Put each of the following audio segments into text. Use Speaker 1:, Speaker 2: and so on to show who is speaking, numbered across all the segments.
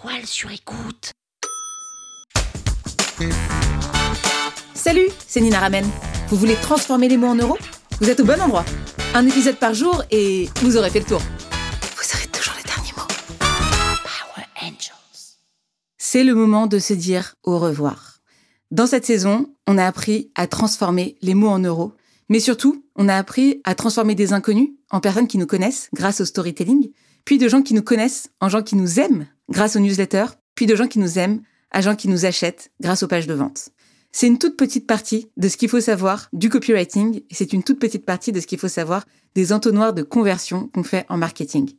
Speaker 1: toile sur écoute.
Speaker 2: Salut, c'est Nina Ramen. Vous voulez transformer les mots en euros? Vous êtes au bon endroit. Un épisode par jour et vous aurez fait le tour. Vous aurez toujours les derniers mots.
Speaker 1: Power Angels.
Speaker 2: C'est le moment de se dire au revoir. Dans cette saison, on a appris à transformer les mots en euros, mais surtout, on a appris à transformer des inconnus en personnes qui nous connaissent grâce au storytelling, puis de gens qui nous connaissent en gens qui nous aiment grâce aux newsletters, puis de gens qui nous aiment à gens qui nous achètent grâce aux pages de vente. C'est une toute petite partie de ce qu'il faut savoir du copywriting et c'est une toute petite partie de ce qu'il faut savoir des entonnoirs de conversion qu'on fait en marketing.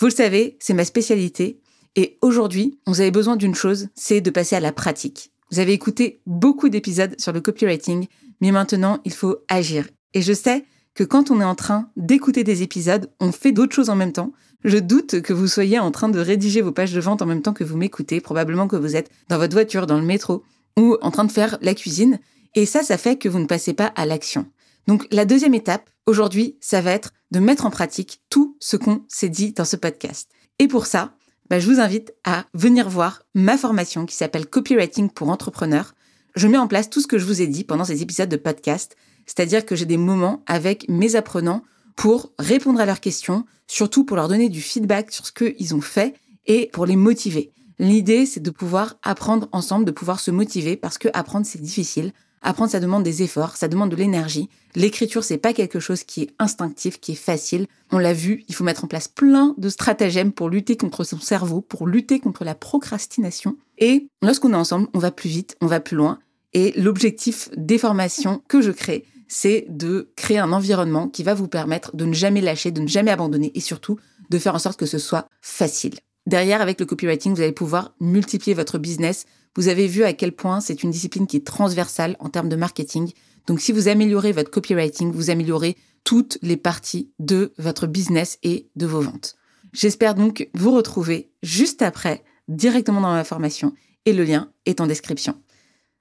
Speaker 2: Vous le savez, c'est ma spécialité et aujourd'hui, vous avez besoin d'une chose, c'est de passer à la pratique. Vous avez écouté beaucoup d'épisodes sur le copywriting, mais maintenant, il faut agir. Et je sais que quand on est en train d'écouter des épisodes, on fait d'autres choses en même temps. Je doute que vous soyez en train de rédiger vos pages de vente en même temps que vous m'écoutez. Probablement que vous êtes dans votre voiture, dans le métro ou en train de faire la cuisine. Et ça, ça fait que vous ne passez pas à l'action. Donc la deuxième étape, aujourd'hui, ça va être de mettre en pratique tout ce qu'on s'est dit dans ce podcast. Et pour ça, bah, je vous invite à venir voir ma formation qui s'appelle Copywriting pour entrepreneurs. Je mets en place tout ce que je vous ai dit pendant ces épisodes de podcast, c'est-à-dire que j'ai des moments avec mes apprenants pour répondre à leurs questions, surtout pour leur donner du feedback sur ce qu'ils ont fait et pour les motiver. L'idée, c'est de pouvoir apprendre ensemble, de pouvoir se motiver parce que apprendre, c'est difficile. Apprendre, ça demande des efforts, ça demande de l'énergie. L'écriture, c'est pas quelque chose qui est instinctif, qui est facile. On l'a vu, il faut mettre en place plein de stratagèmes pour lutter contre son cerveau, pour lutter contre la procrastination. Et lorsqu'on est ensemble, on va plus vite, on va plus loin. Et l'objectif des formations que je crée, c'est de créer un environnement qui va vous permettre de ne jamais lâcher, de ne jamais abandonner et surtout de faire en sorte que ce soit facile. Derrière, avec le copywriting, vous allez pouvoir multiplier votre business. Vous avez vu à quel point c'est une discipline qui est transversale en termes de marketing. Donc si vous améliorez votre copywriting, vous améliorez toutes les parties de votre business et de vos ventes. J'espère donc vous retrouver juste après, directement dans ma formation, et le lien est en description.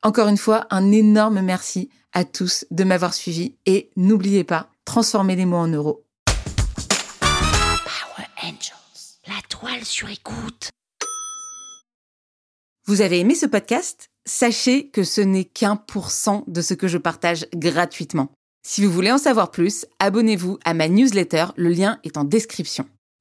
Speaker 2: Encore une fois, un énorme merci à tous de m'avoir suivi et n'oubliez pas, transformez les mots en euros.
Speaker 1: Power Angels. La toile sur écoute.
Speaker 2: Vous avez aimé ce podcast? Sachez que ce n'est qu'un pour cent de ce que je partage gratuitement. Si vous voulez en savoir plus, abonnez-vous à ma newsletter, le lien est en description.